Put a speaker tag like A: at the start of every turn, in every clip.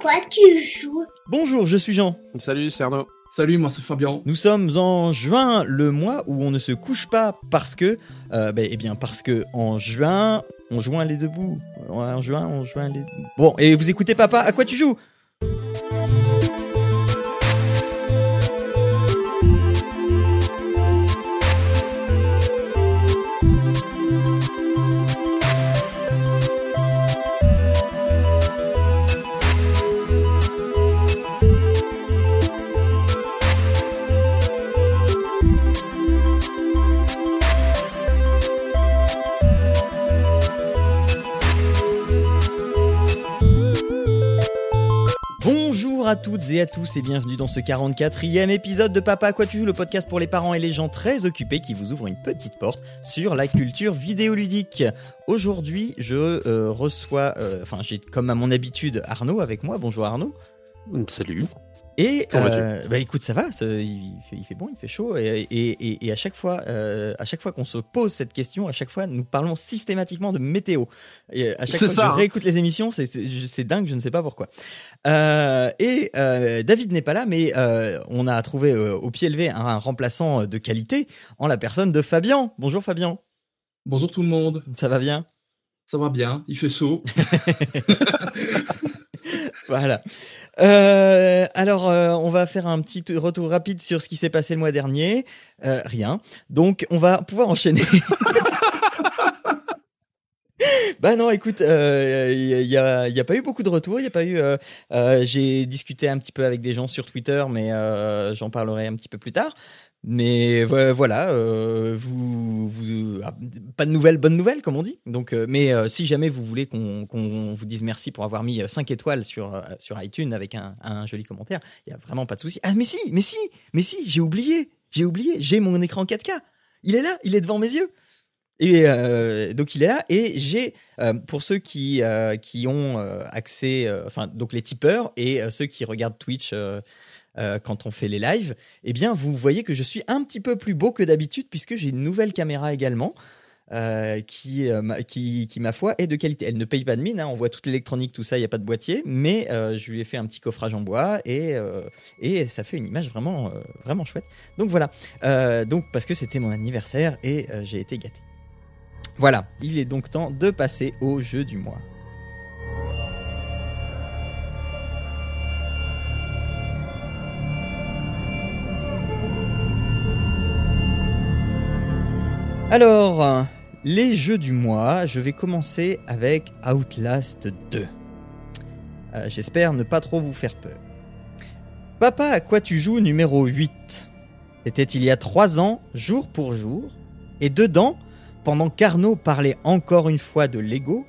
A: quoi tu joues?
B: Bonjour, je suis Jean.
C: Salut, c'est Arnaud.
D: Salut, moi c'est Fabien.
B: Nous sommes en juin, le mois où on ne se couche pas parce que, euh, bah, eh bien parce que en juin, on joint les deux bouts. En juin, on joint les. Bon, et vous écoutez papa, à quoi tu joues? À toutes et à tous et bienvenue dans ce 44e épisode de Papa à quoi tu joues, le podcast pour les parents et les gens très occupés qui vous ouvre une petite porte sur la culture vidéoludique. Aujourd'hui, je euh, reçois, euh, enfin j'ai comme à mon habitude Arnaud avec moi. Bonjour Arnaud.
C: Salut.
B: Et euh, bah écoute, ça va, ça- il, fait, il fait bon, il fait chaud, et, et, et, et à chaque fois, euh, à chaque fois qu'on se pose cette question, à chaque fois, nous parlons systématiquement de météo. Et à chaque
C: C'est
B: fois
C: ça,
B: que
C: hein.
B: je réécoute les émissions, c'est- dingue, je ne sais pas pourquoi. Euh, et euh, David n'est pas là, mais euh, on a trouvé euh, au pied levé un, un remplaçant de qualité en la personne de Fabien. Bonjour Fabien,
D: Bonjour tout le monde.
B: ça va bien?
D: Ça va bien, il fait chaud.
B: Voilà. Euh, alors, euh, on va faire un petit retour rapide sur ce qui s'est passé le mois dernier. Euh, rien. Donc, on va pouvoir enchaîner. Bah non, écoute, il y, a, y a pas eu beaucoup de retours. Il a pas eu. J'ai discuté un petit peu avec des gens sur Twitter, mais j'en parlerai un petit peu plus tard. Mais vo- voilà, euh, vous, ah, pas de nouvelles, bonnes nouvelles comme on dit. Donc, euh, mais euh, si jamais vous voulez qu'on vous dise merci pour avoir mis 5 étoiles sur euh, iTunes avec un, joli commentaire, il y a vraiment pas de souci. Ah mais si, mais si, mais si, j'ai oublié, j'ai oublié, j'ai mon écran 4K. Il est là, il est devant mes yeux. Et euh, donc il est là et j'ai euh, pour ceux qui euh, qui ont euh, accès, euh, enfin donc les tipeurs et euh, ceux qui regardent Twitch euh, quand on fait les lives, eh bien vous voyez que je suis un petit peu plus beau que d'habitude puisque j'ai une nouvelle caméra également. euh, qui, euh, qui, qui, ma foi, est de qualité. Elle ne paye pas de mine, hein, on voit toute l'électronique, tout ça, il n'y a pas de boîtier, mais je lui ai fait un petit coffrage en bois et, et ça fait une image vraiment, vraiment chouette. Donc voilà, donc parce que c'était mon anniversaire et j'ai été gâté. Voilà, il est donc temps de passer au jeu du mois. Alors, les jeux du mois, je vais commencer avec Outlast 2. Euh, J'espère ne pas trop vous faire peur. Papa, à quoi tu joues numéro 8 C'était il y a 3 ans, jour pour jour, et dedans, pendant qu'Arnaud parlait encore une fois de Lego,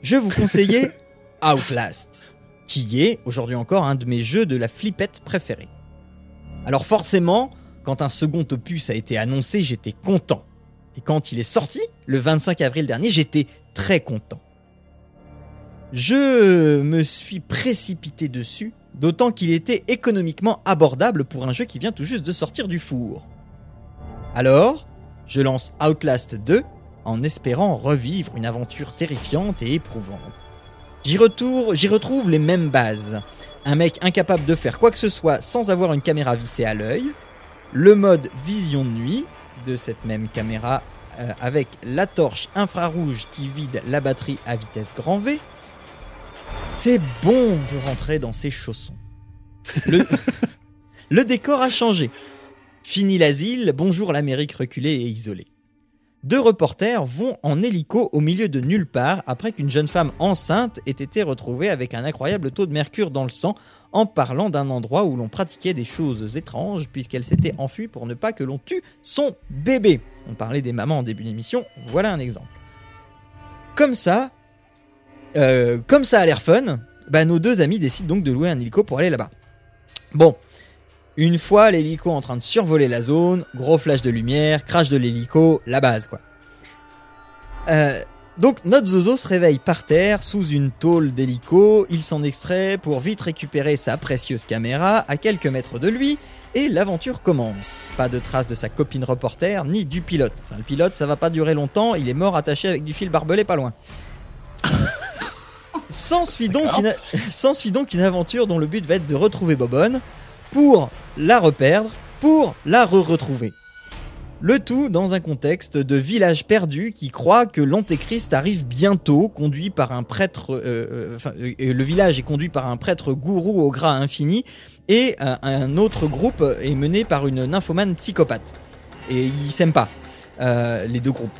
B: je vous conseillais Outlast, qui est aujourd'hui encore un de mes jeux de la flippette préférés. Alors forcément, quand un second opus a été annoncé, j'étais content. Et quand il est sorti, le 25 avril dernier, j'étais très content. Je me suis précipité dessus, d'autant qu'il était économiquement abordable pour un jeu qui vient tout juste de sortir du four. Alors, je lance Outlast 2 en espérant revivre une aventure terrifiante et éprouvante. J'y retrouve les mêmes bases. Un mec incapable de faire quoi que ce soit sans avoir une caméra vissée à l'œil, le mode vision de nuit de cette même caméra euh, avec la torche infrarouge qui vide la batterie à vitesse grand V. C'est bon de rentrer dans ses chaussons. Le, le décor a changé. Fini l'asile, bonjour l'Amérique reculée et isolée. Deux reporters vont en hélico au milieu de nulle part après qu'une jeune femme enceinte ait été retrouvée avec un incroyable taux de mercure dans le sang en parlant d'un endroit où l'on pratiquait des choses étranges puisqu'elle s'était enfuie pour ne pas que l'on tue son bébé. On parlait des mamans en début d'émission, voilà un exemple. Comme ça, euh, comme ça a l'air fun, bah, nos deux amis décident donc de louer un hélico pour aller là-bas. Bon, une fois l'hélico en train de survoler la zone, gros flash de lumière, crash de l'hélico, la base quoi. Euh, donc notre Zozo se réveille par terre sous une tôle d'hélico, il s'en extrait pour vite récupérer sa précieuse caméra à quelques mètres de lui et l'aventure commence. Pas de traces de sa copine reporter ni du pilote. Enfin le pilote ça va pas durer longtemps, il est mort attaché avec du fil barbelé pas loin. S'ensuit donc, une... s'ensuit donc une aventure dont le but va être de retrouver Bobonne pour la reperdre, pour la re-retrouver. Le tout dans un contexte de village perdu qui croit que l'antéchrist arrive bientôt, conduit par un prêtre. euh, euh, enfin, euh, le village est conduit par un prêtre gourou au gras infini, et un, autre groupe est mené par une nymphomane psychopathe. Et ils s'aiment pas, euh, les deux groupes.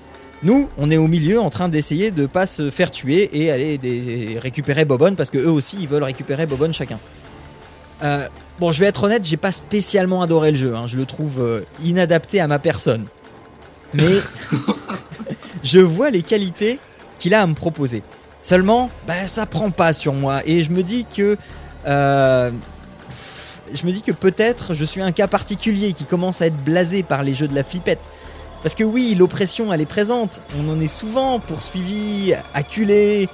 B: Nous, on est au milieu en train d'essayer de pas se faire tuer et aller récupérer Bobonne parce que eux aussi ils veulent récupérer Bobonne chacun. Euh, bon, je vais être honnête, j'ai pas spécialement adoré le jeu. hein. Je le trouve euh, inadapté à ma personne. Mais je vois les qualités qu'il a à me proposer. Seulement, bah, ça prend pas sur moi et je me dis que euh, je me dis que peut-être je suis un cas particulier qui commence à être blasé par les jeux de la flippette. Parce que oui, l'oppression, elle est présente. On en est souvent poursuivi, acculé.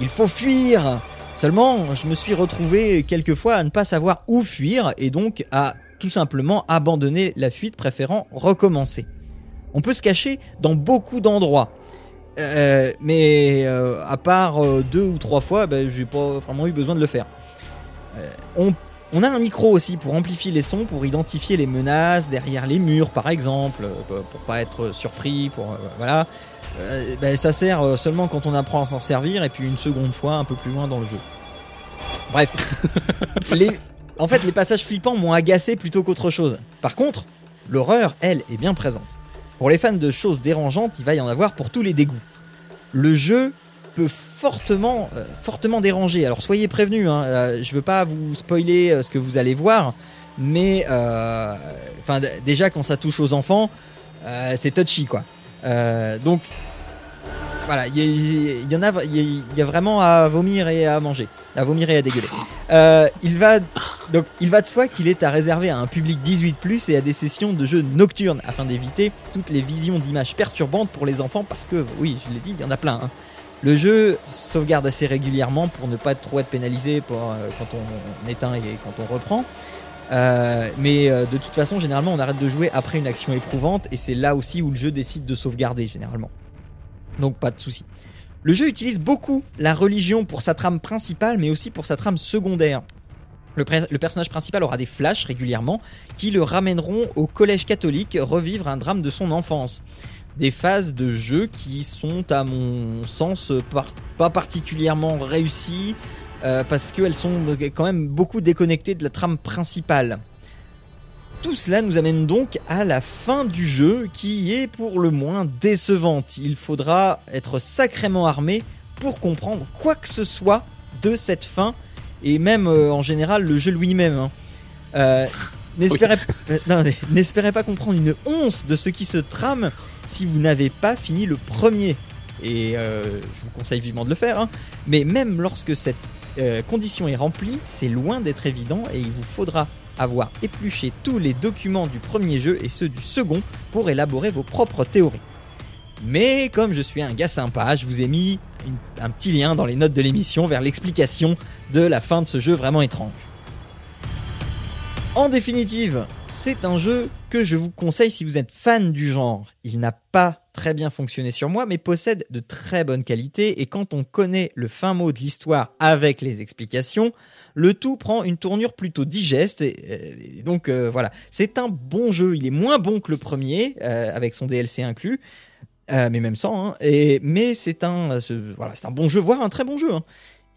B: Il faut fuir. Seulement, je me suis retrouvé quelquefois à ne pas savoir où fuir et donc à tout simplement abandonner la fuite, préférant recommencer. On peut se cacher dans beaucoup d'endroits. Euh, mais euh, à part euh, deux ou trois fois, ben, j'ai pas vraiment eu besoin de le faire. On a un micro aussi pour amplifier les sons, pour identifier les menaces derrière les murs, par exemple, pour pas être surpris, pour voilà. Euh, ben, ça sert euh, seulement quand on apprend à s'en servir, et puis une seconde fois un peu plus loin dans le jeu. Bref, les, en fait, les passages flippants m'ont agacé plutôt qu'autre chose. Par contre, l'horreur, elle, est bien présente. Pour les fans de choses dérangeantes, il va y en avoir pour tous les dégoûts. Le jeu peut fortement, euh, fortement déranger. Alors soyez prévenus, hein, euh, je veux pas vous spoiler euh, ce que vous allez voir, mais enfin déjà quand ça touche aux enfants, c'est touchy quoi. Euh, donc voilà, il y, en a, il y, a- vraiment à vomir et à manger, à vomir et à dégueuler. Euh, il va donc il va de soi qu'il est à réserver à un public 18+ et à des sessions de jeux nocturnes afin d'éviter toutes les visions d'images perturbantes pour les enfants parce que oui, je l'ai dit, il y en a plein. hein. Le jeu sauvegarde assez régulièrement pour ne pas trop être pénalisé euh, quand on éteint et quand on reprend. Euh, mais euh, de toute façon, généralement, on arrête de jouer après une action éprouvante et c'est là aussi où le jeu décide de sauvegarder généralement. Donc pas de souci. Le jeu utilise beaucoup la religion pour sa trame principale, mais aussi pour sa trame secondaire. Le, personnage principal aura des flashs régulièrement qui le ramèneront au collège catholique revivre un drame de son enfance. Des phases de jeu qui sont, à mon sens, pas particulièrement réussies euh, parce qu'elles sont quand même beaucoup déconnectées de la trame principale. Tout cela nous amène donc à la fin du jeu qui est pour le moins décevante. Il faudra être sacrément armé pour comprendre quoi que ce soit de cette fin et même euh, en général le jeu lui-même. hein. Euh, N'espérez pas comprendre une once de ce qui se trame si vous n'avez pas fini le premier. Et euh, je vous conseille vivement de le faire. hein. Mais même lorsque cette euh, condition est remplie, c'est loin d'être évident et il vous faudra avoir épluché tous les documents du premier jeu et ceux du second pour élaborer vos propres théories. Mais comme je suis un gars sympa, je vous ai mis un petit lien dans les notes de l'émission vers l'explication de la fin de ce jeu vraiment étrange. En définitive, c'est un jeu que je vous conseille si vous êtes fan du genre. Il n'a pas très bien fonctionné sur moi, mais possède de très bonnes qualités, et quand on connaît le fin mot de l'histoire avec les explications, le tout prend une tournure plutôt digeste, et, et donc euh, voilà. C'est un bon jeu, il est moins bon que le premier, euh, avec son DLC inclus, euh, mais même sans, hein. et, mais c'est un, euh, voilà, un bon jeu, voire un très bon jeu. hein.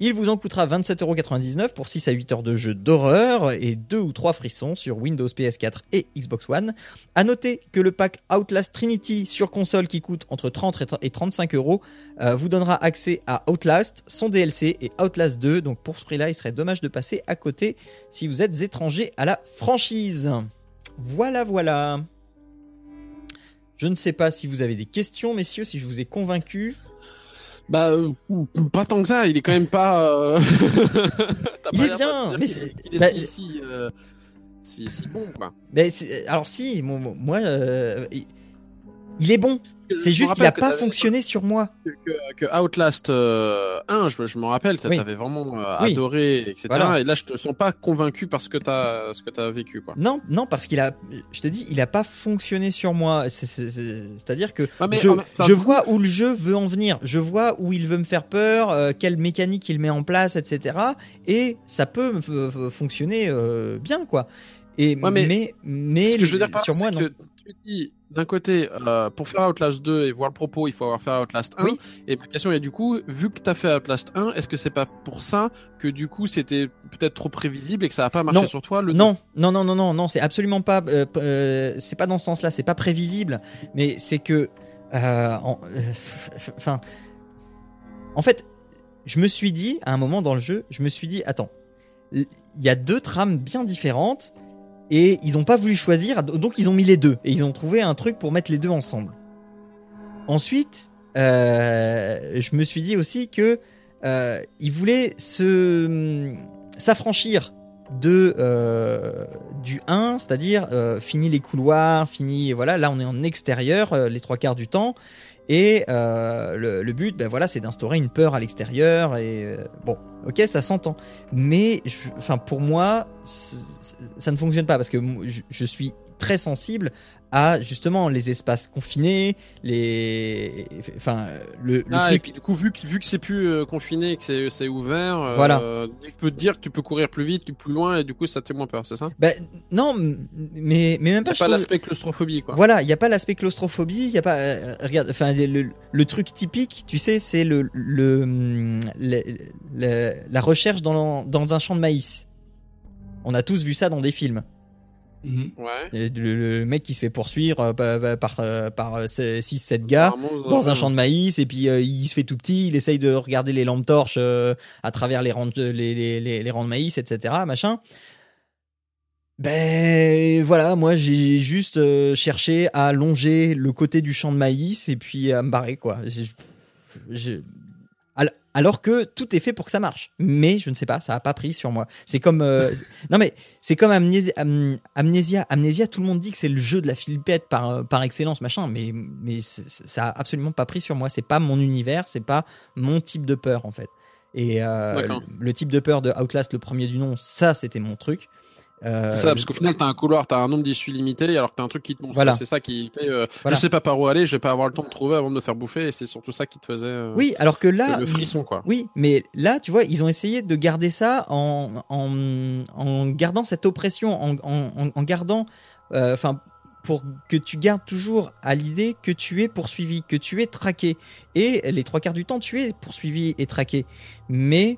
B: Il vous en coûtera 27,99€ pour 6 à 8 heures de jeu d'horreur et 2 ou 3 frissons sur Windows PS4 et Xbox One. À noter que le pack Outlast Trinity sur console qui coûte entre 30 et 30 et 35 euros euh, vous donnera accès à Outlast, son DLC et Outlast 2. Donc pour ce prix-là, il serait dommage de passer à côté si vous êtes étranger à la franchise. Voilà, voilà. Je ne sais pas si vous avez des questions, messieurs, si je vous ai convaincu.
C: Bah, euh, pas tant que ça, il est quand même pas. euh,
B: Il est bien, mais
C: est-
B: bah,
C: si, si, euh, si, si bon, quoi.
B: Mais alors si, mo- mo- moi, euh, il- Il est bon. C'est juste qu'il a pas fonctionné sur moi.
C: que, que- Outlast euh, 1, je, me- je me rappelle,
B: Oui.
C: t'avais vraiment euh,
B: Oui.
C: adoré, etc.
B: Voilà.
C: Et là, je te sens pas convaincu parce que t'as ce que t'as vécu, quoi.
B: Non, non, parce qu'il a, je te dis, il a pas fonctionné sur moi. C'est- c'est- c'est- C'est-à-dire que
C: mais
B: je, je vois où le jeu veut en venir. Je vois où il veut me faire peur, euh, quelle mécanique il met en place, etc. Et ça peut fonctionner euh, bien, quoi. Et
C: Ouais, mais
B: mais mais,
C: Ce que je veux dire par
B: sur moi, non.
C: que tu dis, d'un côté, euh, pour faire Outlast 2 et voir le propos, il faut avoir fait Outlast 1.
B: Oui.
C: Et ma question est du coup, vu que t'as fait Outlast 1, est-ce que c'est pas pour ça que du coup c'était peut-être trop prévisible et que ça a pas marché
B: Non.
C: sur toi le
B: Non, non, non, non, non, non, c'est absolument pas. euh, euh, c'est pas dans ce sens-là. C'est pas prévisible, mais c'est que, en- enfin, en fait, je me suis dit à un moment dans le jeu, je me suis dit, attends, il y a deux trames bien différentes et ils ont pas voulu choisir, donc ils ont mis les deux et ils ont trouvé un truc pour mettre les deux ensemble. Ensuite, euh, je me suis dit aussi que euh, ils voulaient se s'affranchir de euh, du 1, c'est-à-dire fini les couloirs, fini voilà, là on est en extérieur les trois quarts du temps et euh, le, but ben voilà c'est d'instaurer une peur à l'extérieur et euh, bon ok ça s'entend. Mais enfin pour moi ça ne fonctionne pas parce que je, je suis très sensible à justement les espaces confinés les enfin le, le
C: Ah, et
B: truc
C: puis du coup, vu que, vu que c'est plus euh, confiné et que c'est, c'est ouvert, euh,
B: Voilà.
C: tu peux te dire que tu peux courir plus vite, plus loin, et du coup, ça te fait moins peur, c'est ça?
B: Ben, non mais mais même
C: Y
B: pas
C: a
B: je
C: pas l'aspect claustrophobie, quoi.
B: Voilà, il n'y a pas l'aspect claustrophobie, il y a pas. euh, regarde, enfin, le, le truc typique, tu sais, c'est le, le- le- la recherche dans, dans un champ de maïs. On a tous vu ça dans des films.
D: Mhm.
C: Ouais.
B: Et Le, le mec qui se fait poursuivre euh, par, par, euh, par 6-7 gars dans
C: euh,
B: un champ de maïs et puis euh, il se fait tout petit, il essaye de regarder les lampes torches euh, à travers les rangs, de, les, les, les, les rangs de maïs, etc. Machin. Ben voilà, moi j'ai juste euh, cherché à longer le côté du champ de maïs et puis à me barrer quoi. J'ai- Alors que tout est fait pour que ça marche, mais je ne sais pas, ça a pas pris sur moi. C'est comme euh, non mais c'est comme Amnésia, Am- Amnésia, Amnésia. Tout le monde dit que c'est le jeu de la flippette par euh, par excellence, machin, mais mais ça a absolument pas pris sur moi. C'est pas mon univers, c'est pas mon type de peur en fait. Et euh, le type de peur de Outlast, le premier du nom, ça c'était mon truc. Euh,
C: C'est ça, parce qu'au final, t'as un couloir, t'as un nombre d'issues limité, alors que t'as un truc qui te montre.
B: Voilà.
C: C'est ça qui fait. euh,
B: Voilà.
C: Je sais pas par où aller, je vais pas avoir le temps de trouver avant de me faire bouffer, et c'est surtout ça qui te faisait. euh,
B: oui, alors que là,
C: le, frisson, quoi.
B: Oui, mais là, tu vois, ils ont essayé de garder ça en, en, en gardant cette oppression, en, en, en gardant, euh, enfin, pour que tu gardes toujours à l'idée que tu es poursuivi, que tu es traqué. Et les trois quarts du temps, tu es poursuivi et traqué. Mais,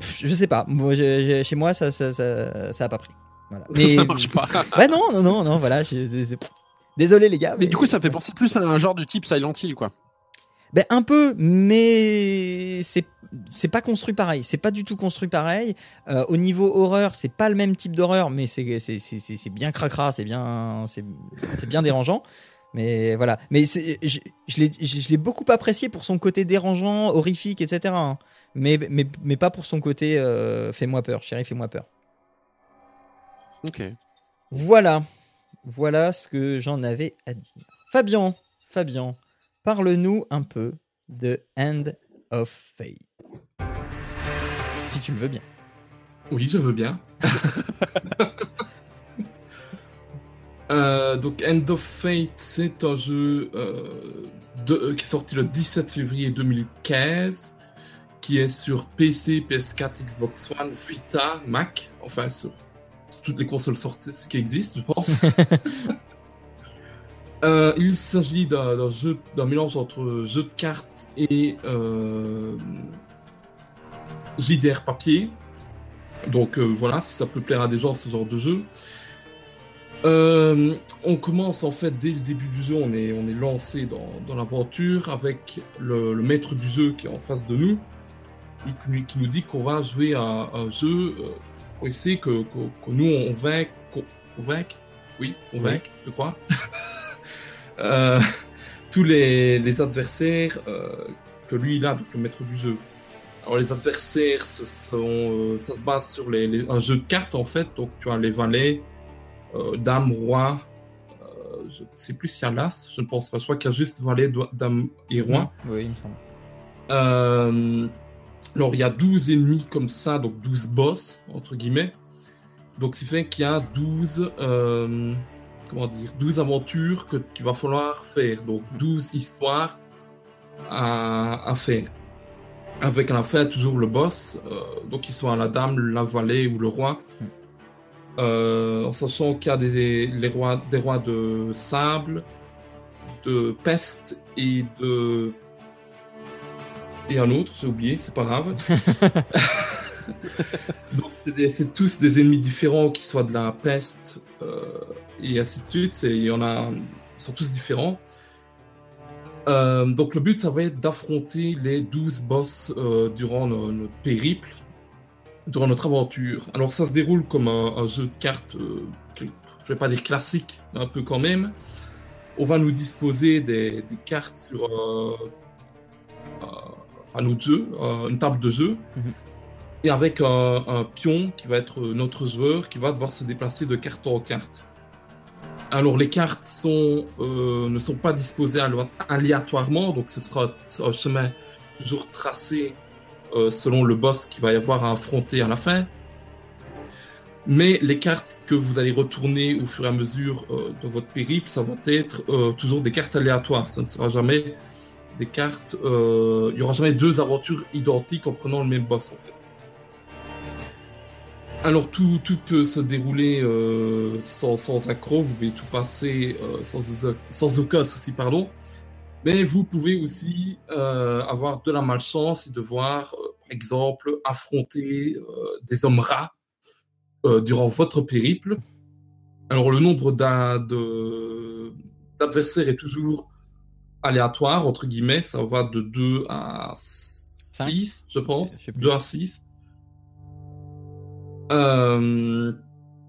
B: je sais pas, moi, chez moi, ça, ça, ça, ça a pas pris. Voilà. Mais,
C: ça marche pas.
B: Ouais, non, non, non, non, voilà. je- Désolé les gars.
C: Mais du coup, ça fait penser plus à un genre de type Silent Hill, quoi.
B: Ben un peu, mais c'est c'est pas construit pareil. C'est pas du tout construit pareil. Euh, au niveau horreur, c'est pas le même type d'horreur, mais c'est bien cracra, c'est bien c'est bien dérangeant. Mais voilà. Mais je l'ai je l'ai beaucoup apprécié pour son côté dérangeant, horrifique, etc. hein. Mais mais mais pas pour son côté euh, fais-moi peur, chérie, fais-moi peur.
C: Ok.
B: Voilà. Voilà ce que j'en avais à dire. Fabian, Fabian, parle-nous un peu de End of Fate. Si tu le veux bien.
D: Oui, je veux bien. Euh, donc, End of Fate, c'est un jeu euh, de- euh, qui est sorti le 17 février 2015, qui est sur PC, PS4, Xbox One, Vita, Mac, enfin sur, sur toutes les consoles sorties qui existent, je pense. Euh, il s'agit d'un jeu, d'un mélange entre jeu de cartes et euh, JDR papier. Donc euh, voilà, si ça peut plaire à des gens ce genre de jeu. Euh, on commence en fait dès le début du jeu, on est, on est lancé dans, dans l'aventure avec le, le maître du jeu qui est en face de nous, qui, nous dit qu'on va jouer à, un jeu euh, pour essayer que, que, que nous on vainque, qu'on vainque, oui, on
B: Oui.
D: vainque, je crois, euh, tous les, les adversaires euh, que lui il a, donc le maître du jeu. Alors les adversaires, ce sont, euh, ça se base sur les, les- un jeu de cartes en fait, donc tu as les valets, euh, dames, rois, euh, je ne sais plus s'il y a l'As, je ne pense pas. Je crois qu'il y a juste Valet, Dame et Roi.
B: Oui, il me semble.
D: Alors, il y a 12 ennemis comme ça, donc 12 boss, entre guillemets. Donc, c'est fait qu'il y a 12, euh, comment dire, 12 aventures que qu'il va falloir faire. Donc, 12 histoires à, à faire. Avec à la fin toujours le boss, euh, donc qu'il soit la dame, la vallée ou le roi. Euh, en sachant qu'il y a des, les rois, des rois de sable, de peste et de. Et un autre, j'ai oublié, c'est pas grave. Donc, c'est tous des ennemis différents, qui soient de la peste euh, et ainsi de suite. Il y en a, ils sont tous différents. Euh, donc, le but, ça va être d'affronter les 12 boss euh, durant no- notre périple, durant notre aventure. Alors, ça se déroule comme un, un jeu de cartes, je vais pas dire classique, mais un peu quand même. On va nous disposer des, des cartes sur un autre jeu, une table de jeu,
B: Mhm.
D: et avec un, un pion qui va être notre joueur, qui va devoir se déplacer de carte en carte. Alors les cartes sont, euh, ne sont pas disposées aléa- aléatoirement, donc ce sera un chemin toujours tracé euh, selon le boss qu'il va y avoir à affronter à la fin. Mais les cartes que vous allez retourner au fur et à mesure euh, de votre périple, ça va être toujours des cartes aléatoires. Ça ne sera jamais des cartes. euh, Il y aura jamais deux aventures identiques en prenant le même boss en fait. Alors tout, tout peut se dérouler euh, sans, sans accroc, vous pouvez tout passer euh, sans, sans aucun souci, pardon. Mais vous pouvez aussi avoir de la malchance et devoir, par exemple, affronter des hommes rats durant votre périple. Alors le nombre d'adversaires est toujours aléatoire, entre guillemets, ça va de 2 à
B: Cinq
D: 6, je pense.
B: Je sais plus.
D: 2 à 6. Euh,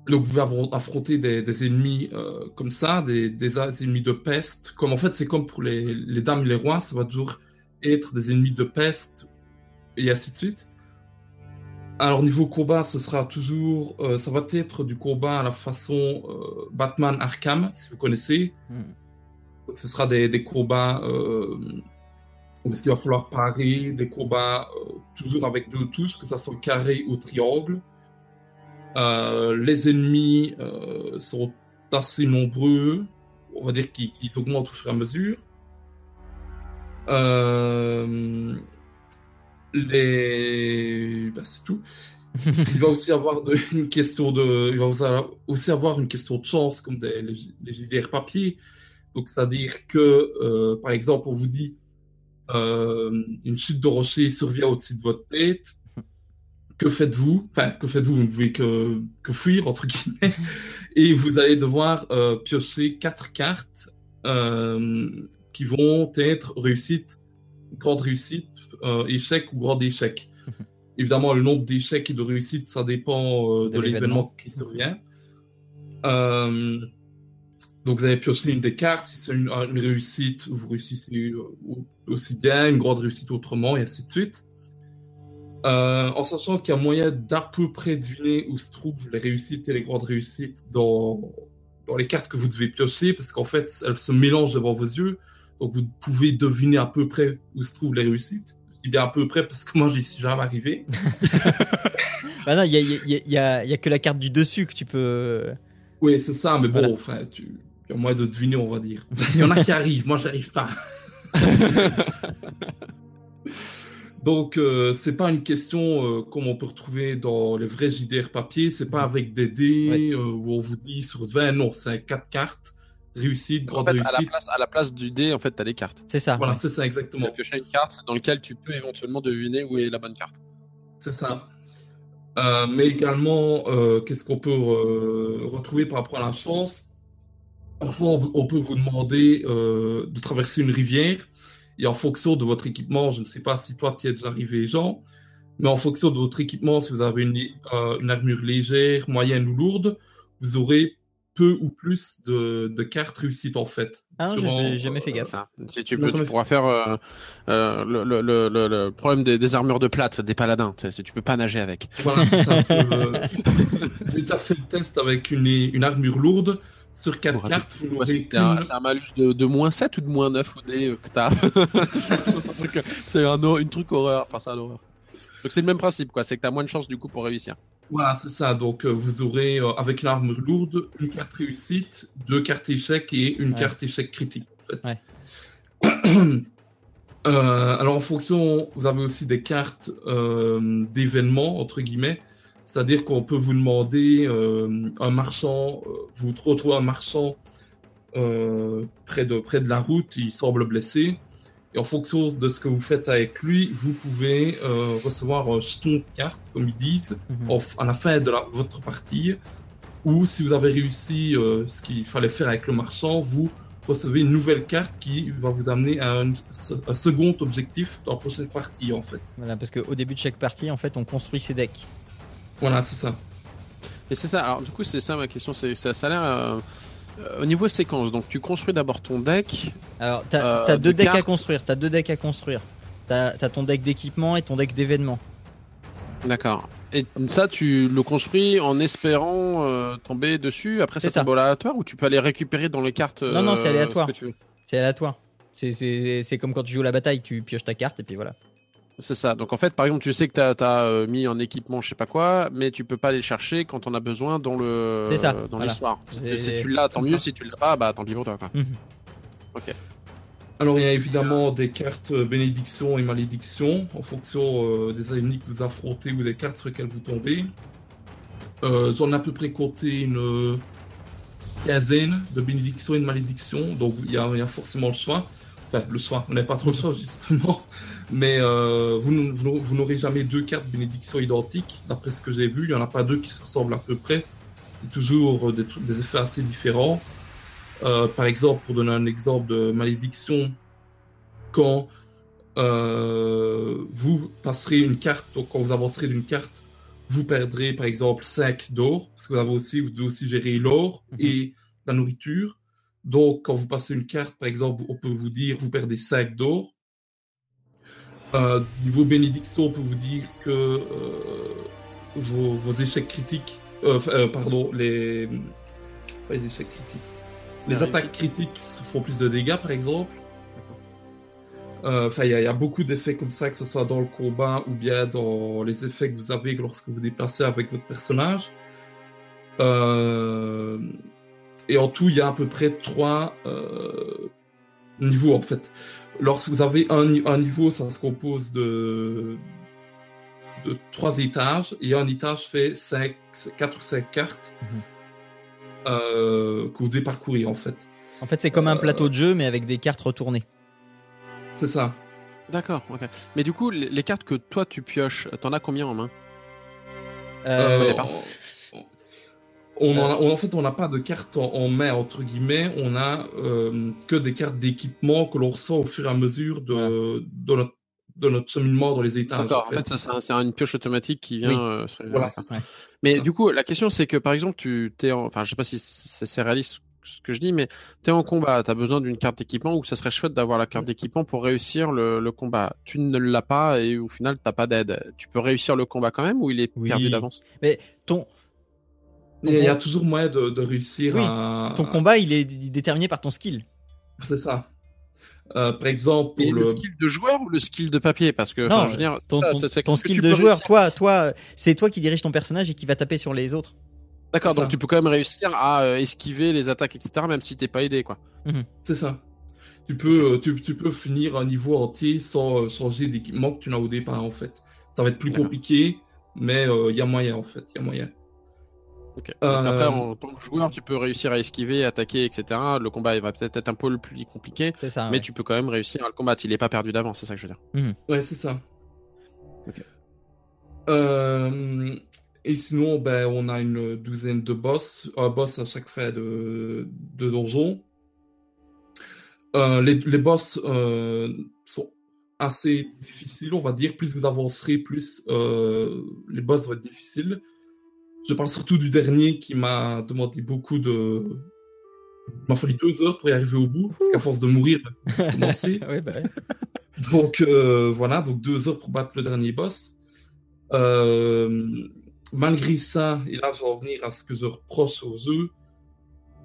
D: donc vous pouvez affronter des, des ennemis euh, comme ça, des, ennemis de peste. Comme en fait c'est comme pour les, les dames et les rois, ça va toujours être des ennemis de peste et ainsi de suite. Alors niveau combat, ce sera toujours, euh, ça va être du combat à la façon euh, Batman Arkham, si vous connaissez.
B: Hmm.
D: Ce sera des, des combats euh, où il va falloir parer, des combats euh, toujours avec deux touches, que ça soit carré ou triangle. Euh, les ennemis euh, sont assez nombreux, on va dire qu'ils augmentent au fur et à mesure. Les... bah, c'est tout. il va aussi avoir une question de, il va aussi avoir une question de chance comme des, les, les JDR papier. Donc, c'est-à-dire que, euh, par exemple, on vous dit euh, une chute de rocher survient au-dessus de votre tête. Que faites-vous? Enfin, que faites-vous? Vous ne pouvez que, que fuir, entre guillemets. Et vous allez devoir euh, piocher quatre cartes qui vont être réussite, grande réussite, échec ou grand échec. Évidemment, le nombre d'échecs et de réussites, ça dépend
B: De
D: de
B: l'événement.
D: l'événement qui survient. Euh, donc, vous allez piocher une des cartes. Si c'est une, une réussite, vous réussissez euh, aussi bien, une grande réussite autrement, et ainsi de suite. Euh, en sachant qu'il y a moyen d'à peu près deviner où se trouvent les réussites et les grandes réussites dans, dans les cartes que vous devez piocher, parce qu'en fait, elles se mélangent devant vos yeux. Donc, vous pouvez deviner à peu près où se trouvent les réussites. Je dis bien à peu près parce que moi, j'y suis jamais arrivé.
B: Bah non, il y a, y, a, il y, a, il y a que la carte du dessus que tu peux.
D: Oui, c'est ça, mais bon,
B: Voilà.
D: enfin, tu... il y a moyen de deviner, on va dire. Il y en a qui arrivent, moi, j'arrive pas. Donc, euh, c'est pas une question euh, comme on peut retrouver dans les vrais JDR papier, c'est pas avec des dés
B: Ouais.
D: euh, où on vous dit sur 20, non, c'est quatre cartes, réussite,
C: En
D: grande
C: fait, à la,
D: réussite.
C: place, à la place du dé, en fait, t'as les cartes.
B: C'est ça.
D: Voilà,
B: ouais.
D: c'est ça,
C: Tu
D: exactement.
C: vas piocher une carte dans laquelle tu peux éventuellement deviner où est la bonne carte.
D: C'est ça. Euh, mais également, euh, qu'est-ce qu'on peut euh, retrouver par rapport à la chance? Parfois, on, on peut vous demander euh, de traverser une rivière, et en fonction de votre équipement, je ne sais pas si toi tu y es déjà arrivé, Jean, mais en fonction de votre équipement, si vous avez une, euh, une armure légère, moyenne ou lourde, vous aurez peu ou plus de, de cartes réussites en fait.
B: Ah, j'ai jamais fait
D: euh,
B: gaffe.
C: Ça. Tu, tu peux, tu pourras faire euh, euh, le, le, le, le- le problème des, des armures de plate, des paladins. Tu, sais, tu peux pas nager avec.
D: Voilà, euh, J'ai déjà fait le test avec une, une armure lourde. Sur 4
C: Pour
D: cartes, vous
C: Ouais, c'est un, un malus de, de moins 7 ou de moins 9 au dé que t'as. C'est un truc- c'est un, hor- une truc horreur. Enfin, c'est un horreur. Donc c'est le même principe, quoi. C'est que t'as moins de chances du coup pour réussir.
D: Voilà, c'est ça. Donc, euh, vous aurez, euh, avec armure lourde, une carte réussite, deux cartes échec et une
B: Ouais.
D: carte échec critique, en fait.
B: Ouais.
D: Euh, alors, en fonction, vous avez aussi des cartes euh, d'événements, entre guillemets. C'est-à-dire qu'on peut vous demander euh, un marchand, euh, vous retrouvez un marchand euh, près, de, près de la route, il semble blessé. Et en fonction de ce que vous faites avec lui, vous pouvez euh, recevoir un jeton de carte, comme ils disent,
B: Mhm.
D: en à la fin de la- votre partie, ou si vous avez réussi euh, ce qu'il fallait faire avec le marchand, vous recevez une nouvelle carte qui va vous amener à un, un second objectif dans la prochaine partie, en fait.
B: Voilà, parce qu'au début de chaque partie, en fait, on construit ses decks.
D: Voilà, c'est ça.
C: Et c'est ça. Alors du coup, c'est ça ma question. C'est ça, ça a l'air euh, au niveau séquence. Donc tu construis d'abord ton deck.
B: Alors, t'as
C: Euh,
B: t'as deux
C: de
B: decks à construire. T'as deux decks à construire. T'as t'as ton deck d'équipement et ton deck d'événements.
C: D'accord. Et ça, tu le construis en espérant euh, tomber dessus. Après,
B: C'est
C: tombe aléatoire ou tu peux aller récupérer dans les cartes.
B: Non, non, c'est
C: euh,
B: aléatoire.
C: ce.
B: C'est aléatoire. C'est- C'est c'est comme quand tu joues la bataille, tu pioches ta carte et puis voilà.
C: C'est ça. Donc en fait, par exemple, tu sais que t'as as, euh, mis en équipement, je sais pas quoi, mais tu peux pas les chercher quand on a besoin dans le
B: ça,
C: dans
B: voilà.
C: l'histoire.
B: C'est-
C: Si tu l'as, tant mieux.
D: ça.
C: Si tu l'as pas, bah tant pis pour toi. Quoi.
B: Mhm.
D: Alors, il y a évidemment des cartes euh, bénédiction et malédiction, en fonction euh, des ennemis que vous affrontez ou des cartes sur lesquelles vous tombez. Euh, J'en ai à peu près compté une quinzaine de bénédiction et de malédiction, donc il y y a forcément le choix. Enfin, le choix, on n'a pas trop le choix, justement. Mais euh, vous, n- vous, vous n'aurez jamais deux cartes bénédiction identiques, d'après ce que j'ai vu. Il n'y en a pas deux qui se ressemblent à peu près. C'est toujours euh, des, effets assez différents. Euh, par exemple, pour donner un exemple de malédiction, quand euh, vous passerez une carte, donc quand vous avancerez d'une carte, vous perdrez par exemple 5 d'or, parce que vous avez aussi, vous devez aussi gérer l'or
B: Mhm.
D: et la nourriture. Donc, quand vous passez une carte, par exemple, on peut vous dire vous perdez 5 d'or. Euh, niveau bénédiction, on peut vous dire que euh, vos, vos échecs critiques, euh, euh, pardon, les pas les échecs critiques, les attaques critiques font plus de dégâts, par exemple. Euh, Enfin, il y, y a beaucoup d'effets comme ça, que ce soit dans le combat ou bien dans les effets que vous avez lorsque vous déplacez avec votre personnage. Euh, Et en tout, il y a à peu près trois euh, niveaux en fait. Lorsque vous avez un, ni- un niveau, ça se compose de de trois étages et un étage fait cinq, quatre ou cinq cartes
B: Mhm.
D: euh, que vous devez parcourir en fait.
B: En fait, c'est comme un
D: Euh,
B: plateau de jeu, mais avec des cartes retournées.
D: C'est ça.
C: D'accord. Ok. Mais du coup, les, les cartes que toi tu pioches, t'en as combien en main?
B: Euh,
D: Euh. On, en a- on- en fait, on n'a pas de cartes en, en main, entre guillemets. On a euh, que des cartes d'équipement que l'on reçoit au fur et à mesure de, de, notre, de notre cheminement dans les étages.
C: D'accord.
D: en
C: En
D: fait.
C: fait, ça, c'est un- c'est une pioche automatique qui vient.
B: Oui.
C: euh,
D: Voilà.
C: Mais du coup, la question c'est que par exemple, tu t'es, en... enfin, je sais pas si c'est réaliste ce que je dis, mais t'es en combat, t'as besoin d'une carte d'équipement ou ça serait chouette d'avoir la carte d'équipement pour réussir le, le combat? Tu ne l'as pas et au final t'as pas d'aide. Tu peux réussir le combat quand même ou il est
B: Oui.
C: perdu d'avance?
B: Mais ton,
D: Il y a- il y a toujours moyen de, de réussir
B: Oui,
D: à.
B: ton combat, il est déterminé par ton skill.
D: C'est ça. Euh, par exemple, pour
C: le...
D: le.
C: skill de joueur ou le skill de papier? Parce que,
B: Non,
C: enfin, je veux dire,
B: Ton,
C: ça,
B: skill de joueur,
C: réussir.
B: toi, toi, c'est toi qui dirige ton personnage et qui va taper sur les autres.
C: D'accord, donc
D: ça.
C: tu peux quand même réussir à euh, esquiver les attaques, etc., même si t'es pas aidé, quoi.
D: C'est ça. Tu peux, euh, tu, tu peux finir un niveau entier sans changer d'équipement que tu n'as au départ, en fait. Ça va être plus compliqué, mais euh, il y a moyen, en fait. Il y a moyen. Euh,
C: Après, en tant que joueur, tu peux réussir à esquiver, attaquer, etc. Le combat, il va peut-être être un peu le plus compliqué,
B: ça.
C: mais
B: ouais.
C: tu peux quand même réussir à le combattre. Il est pas perdu d'avance, c'est ça que je veux dire.
D: Ouais, c'est ça. Euh, et sinon, ben, on a une douzaine de boss, un boss à chaque fin de, de donjon. Euh, les, les boss euh, sont assez difficiles, on va dire. Plus vous avancerez, plus euh, les boss vont être difficiles. Je parle surtout du dernier qui m'a demandé beaucoup de. Il m'a fallu deux heures pour y arriver au bout, parce qu'à force de mourir, j'ai commencé.
B: Ouais, bah ouais.
D: Donc euh, voilà, donc deux heures pour battre le dernier boss. Euh, malgré ça, et là je vais en venir à ce que je reproche aux jeux,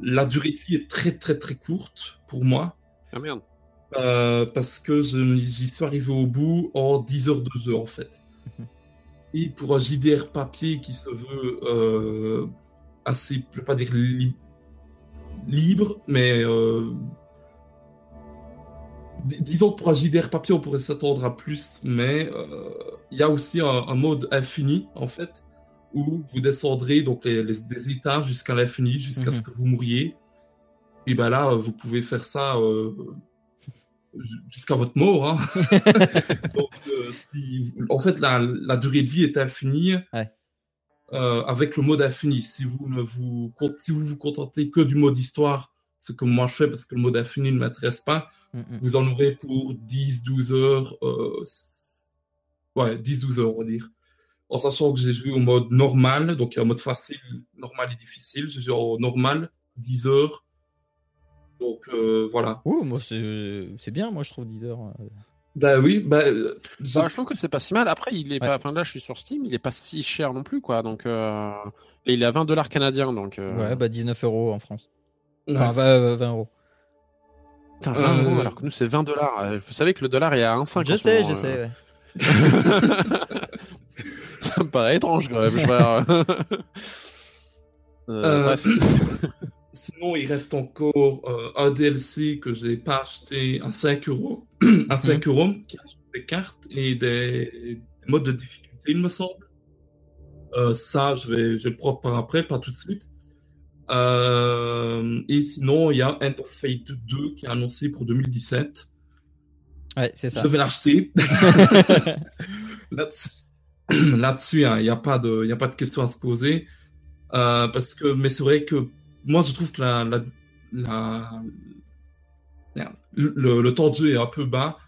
D: la durée de vie est très très très courte pour moi.
C: Ah merde.
D: Euh, parce que je- j'y suis arrivé au bout en 10 heures de jeu en fait. Et pour un JDR papier qui se veut euh, assez, je vais pas dire li- libre, mais euh, dis- disons que pour un JDR papier on pourrait s'attendre à plus, mais euh, il y a aussi un, un mode infini en fait où vous descendrez donc les, les- des étages jusqu'à l'infini, jusqu'à
B: Mhm.
D: ce que vous mouriez. Et ben là, vous pouvez faire ça jusqu'à votre mort. hein. Donc, euh, si en fait, la, la durée de vie est infinie
B: Ouais.
D: euh, avec le mode infini. Si vous ne vous, si vous vous contentez que du mode histoire, ce que moi je fais parce que le mode infini ne m'intéresse pas,
B: Mm, mm.
D: vous en aurez pour 10-12 heures. euh, ouais, 10-12 heures, on va dire. En sachant que j'ai joué au mode normal, donc il y a un mode facile, normal et difficile. J'ai joué en normal, 10 heures. Donc euh, voilà.
B: Ouh, moi, c'est c'est bien, moi, je trouve 10 heures. euh.
D: Bah oui, bah, euh, je-
C: Bah, je trouve que c'est pas si mal. Après, il est
B: Ouais.
C: pas. Enfin, là, je suis sur Steam, il est pas si cher non plus, quoi. Donc, euh... et il est à 20 dollars canadiens, donc. euh,
B: Ouais, bah 19 euros en France.
D: ouais.
B: Enfin, 20, 20 euros.
C: Putain, 20
D: Euh,
C: euros, alors que nous, c'est 20 dollars. Vous savez que le dollar est à 1,5.
B: Je sais,
C: moment,
B: je
C: euh.
B: sais, ouais.
C: Ça me paraît étrange, quand même. je vois. Euh,
D: Euh,
C: Bref.
D: Sinon, il reste encore euh, un DLC que j'ai pas acheté à 5 euros. à 5
B: Mhm.
D: euros, qui ajoute des cartes et des, des modes de difficulté, il me semble. Euh, ça, je vais, je vais le prendre par après, pas tout de suite. Euh, et sinon, il y a End of Fate 2 qui est annoncé pour 2017.
B: Ouais, c'est ça.
D: Je vais l'acheter. Là-dessus, hein, il n'y a pas de, y a pas de question à se poser. Euh, parce que, mais c'est vrai que moi, je trouve que la, la, la- merde, le, le temps de jeu est un peu bas.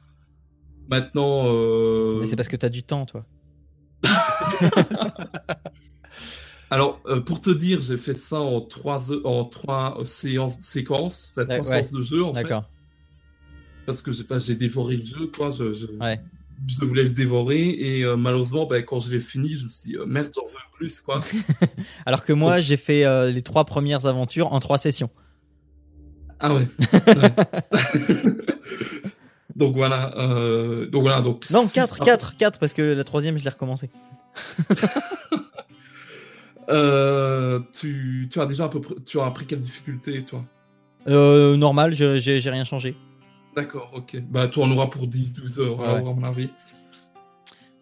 D: Maintenant, euh,
B: Mais c'est parce que t'as du temps, toi.
D: alors euh, pour te dire, j'ai fait ça en trois, heures- en trois euh, séances, séquences, enfin, trois
B: Ouais,
D: séances de jeu en fait,
B: D'accord.
D: parce que j'ai dévoré le jeu, quoi. Je, je,
B: Ouais.
D: Je voulais le dévorer et euh, malheureusement, ben, quand je l'ai fini, je me suis dit, euh, merde, j'en veux plus, quoi.
B: Alors que moi, j'ai fait euh, les trois premières aventures en trois sessions.
D: Ah ouais. Ouais. donc voilà, donc voilà, donc.
B: Non,
D: si-
B: 4,
D: ah,
B: 4, 4, parce que la troisième, je l'ai recommencé.
D: Tu, tu as déjà à peu près, tu as appris quelle difficulté, toi?
B: Normal, j'ai rien changé.
D: D'accord, ok. Bah, toi, on aura pour 10-12 heures,
B: Ouais.
D: alors, à mon avis.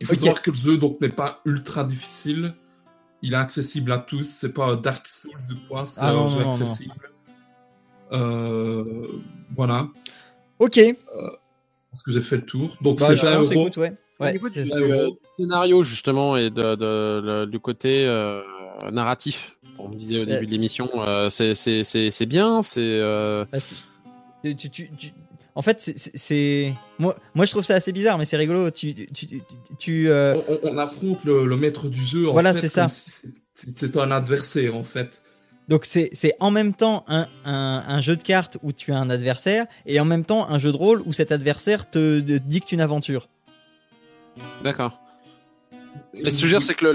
D: Il faut
B: Ok.
D: savoir que le jeu donc n'est pas ultra difficile. Il est accessible à tous. C'est pas un Dark Souls ou quoi. C'est
B: Ah
D: un
B: non,
D: jeu
B: non, non, non.
D: accessible. Euh, voilà.
B: Ok.
D: Parce que j'ai fait le tour. Donc
B: Bah,
D: c'est
B: je
D: 20
B: pense,
D: euros.
B: écoute, ouais.
C: Du euh, scénario, justement, et de, de- le- du côté euh, narratif, on me disait au début de l'émission, euh, c'est- c'est c'est- c'est bien, c'est. euh,
B: Bah. Tu- tu- tu- tu- En fait, c'est-. Moi, moi, je trouve ça assez bizarre, mais c'est rigolo. Tu. tu, tu, tu, euh,
D: On, on- on affronte le, le maître du jeu. En
B: Voilà,
D: fait,
B: c'est ça.
D: c'est- un adversaire, en fait.
B: Donc, c'est c'est en même temps un, un, un jeu de cartes où tu as un adversaire, et en même temps un jeu de rôle où cet adversaire te, te dicte une aventure.
C: D'accord. Mais ce que je veux dire, c'est que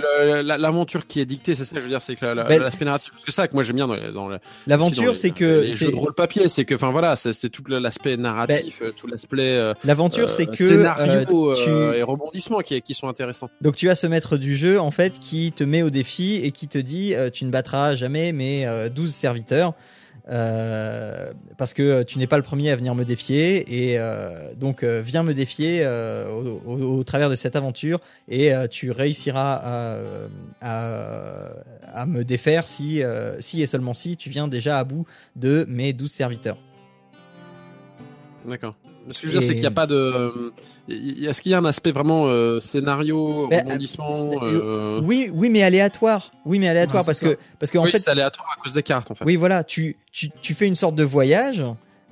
C: la- l'aventure qui est dictée, c'est ça, je veux dire, c'est que la-
B: Ben-
C: l'aspect narratif. Parce que ça, que moi j'aime bien dans, les- le-
B: L'aventure,
C: les-
B: c'est que.
C: Les
B: c'est-
C: jeux de rôle papier, c'est que, enfin voilà, c'est c'est tout le- l'aspect narratif, euh, tout l'aspect. euh,
B: L'aventure,
C: euh,
B: c'est que.
C: Scénario
B: euh, tu-
C: euh, et rebondissement qui, qui sont intéressants.
B: Donc tu as ce maître du jeu en fait qui te met au défi et qui te dit euh, tu ne battras jamais mes euh, 12 serviteurs euh, parce que tu n'es pas le premier à venir me défier et euh, donc euh, viens me défier au, travers de cette aventure et tu réussiras à, me défaire si, si et seulement si tu viens déjà à bout de mes 12 serviteurs.
C: D'accord. Mais Ce que je veux dire, c'est qu'il n'y a pas de. Est-ce qu'il y a un aspect vraiment euh, scénario,
B: Ben,
C: rebondissement
B: euh, Oui, oui, mais aléatoire. Oui, mais aléatoire
D: Ouais,
B: parce
D: ça.
B: que parce qu'en
C: Oui,
B: fait
C: c'est aléatoire à cause des cartes, en fait.
B: Oui, voilà, tu, tu, tu fais une sorte de voyage.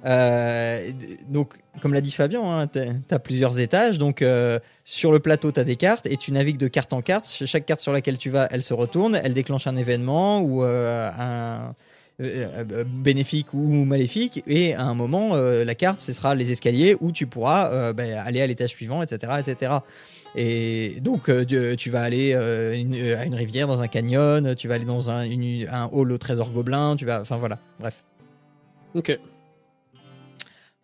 B: euh, donc, comme l'a dit Fabien, hein, tu as plusieurs étages. Donc, euh, sur le plateau, tu as des cartes et tu navigues de carte en carte. Ch- Chaque carte sur laquelle tu vas, elle se retourne, elle déclenche un événement ou euh, un bénéfique ou maléfique. Et à un moment, euh, la carte, ce sera les escaliers où tu pourras euh, ben, aller à l'étage suivant, etc., etc. Et donc, euh, tu, vas aller euh, une- euh, à une rivière, dans un canyon, tu vas aller dans un, une- un hall au trésor gobelin, tu vas. Enfin voilà, bref.
C: Ok.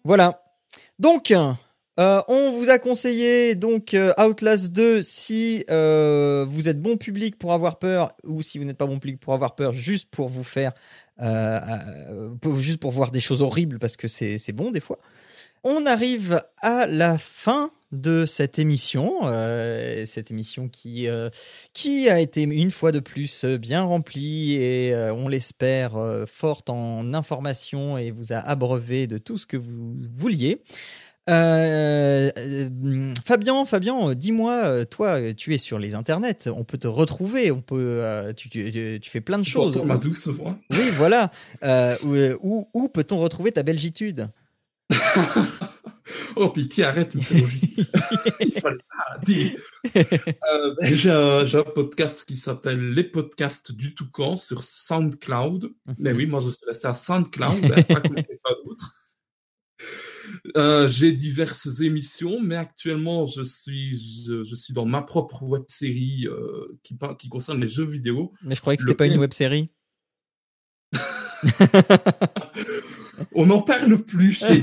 B: Voilà. Donc, euh, on vous a conseillé donc euh, Outlast 2 si euh, vous êtes bon public pour avoir peur ou si vous n'êtes pas bon public pour avoir peur, juste pour vous faire, euh, euh, juste pour voir des choses horribles parce que c'est bon des fois. On arrive à la fin de cette émission, euh, cette émission qui euh, qui a été une fois de plus euh, bien remplie et euh, on l'espère euh, forte en informations et vous a abreuvé de tout ce que vous vouliez. Euh, euh, Fabien, Fabien, euh, dis-moi, euh, toi, tu es sur les internets, on peut te retrouver, on peut, euh, tu, tu, tu- tu fais plein de choses.
D: Ma douce voix.
B: Oui, voilà. Où peut-on retrouver ta belgitude
D: Oh, pitié, arrête, me. Il fallait pas dire. Ben, j'ai, un, podcast qui s'appelle Les podcasts du Toucan sur SoundCloud. Mais oui, moi je suis resté à SoundCloud, hein, pas comme pas d'autres. Euh, j'ai diverses émissions, mais actuellement je suis, je, je suis dans ma propre web série euh, qui, concerne les jeux vidéo.
B: Mais je croyais que c'était pas une web série.
D: On n'en parle plus.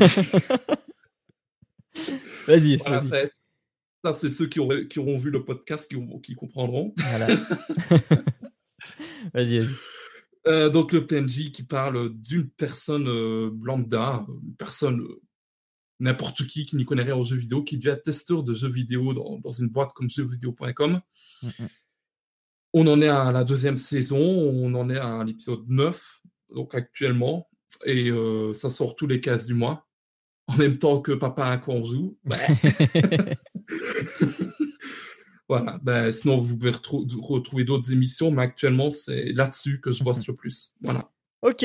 B: Vas-y,
D: Voilà,
B: vas-y.
D: ben, ça, c'est ceux qui, auraient- qui auront vu le podcast qui, qui comprendront.
B: Voilà. vas-y, vas-y.
D: Euh, donc le PNJ qui parle d'une personne lambda, une personne n'importe qui qui n'y connaît rien aux jeux vidéo, qui devient testeur de jeux vidéo dans, dans une boîte comme jeuxvideo.com.
B: Mm, mm.
D: On en est à la deuxième saison, on en est à l'épisode 9, donc actuellement, et euh, ça sort tous les 15 du mois, en même temps que Papa à quoi on joue. voilà, ben, sinon vous pouvez retrou- retrouver d'autres émissions, mais actuellement c'est là-dessus que je bosse le plus. Voilà.
B: Ok.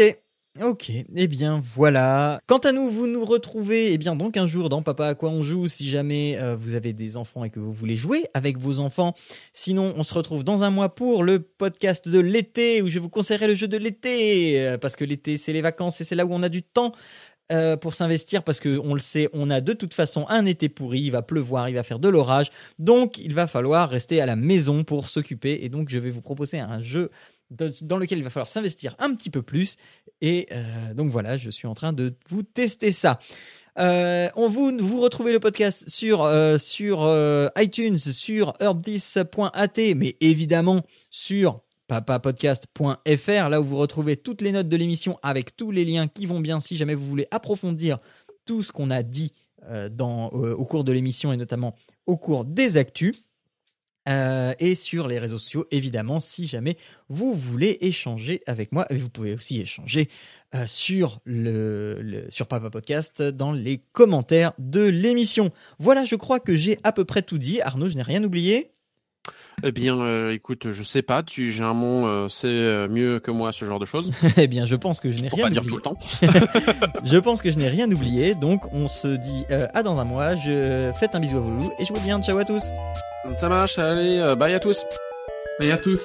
B: Ok, eh bien voilà. Quant à nous, vous nous retrouvez eh bien donc un jour dans Papa à quoi on joue si jamais euh, vous avez des enfants et que vous voulez jouer avec vos enfants. Sinon, on se retrouve dans un mois pour le podcast de l'été où je vous conseillerai le jeu de l'été euh, parce que l'été c'est les vacances et c'est là où on a du temps euh, pour s'investir parce que on le sait, on a de toute façon un été pourri, il va pleuvoir, il va faire de l'orage, donc il va falloir rester à la maison pour s'occuper et donc je vais vous proposer un jeu dans lequel il va falloir s'investir un petit peu plus et euh, donc voilà, je suis en train de vous tester ça. Euh, on vous, vous retrouvez le podcast sur, euh, iTunes, sur earthis.at, mais évidemment sur papapodcast.fr, là où vous retrouvez toutes les notes de l'émission avec tous les liens qui vont bien si jamais vous voulez approfondir tout ce qu'on a dit au cours de l'émission et notamment au cours des actus. Euh, et sur les réseaux sociaux, évidemment, si jamais vous voulez échanger avec moi, et vous pouvez aussi échanger euh, sur, le, le- sur Papa Podcast dans les commentaires de l'émission. Voilà, je crois que j'ai à peu près tout dit. Arnaud, je n'ai rien oublié.
C: Eh bien, euh, écoute, je sais pas, tu, j'ai un mon, euh, c'est euh, mieux que moi ce genre de choses.
B: eh bien, je pense que je n'ai rien
C: pas dire
B: oublié.
C: tout le temps.
B: Je pense que je n'ai rien oublié. Donc, on se dit euh, à dans un mois. Je faites un bisou à vous et je vous dis ciao à tous.
C: Ça marche, allez, euh, bye à tous.
D: Et à tous.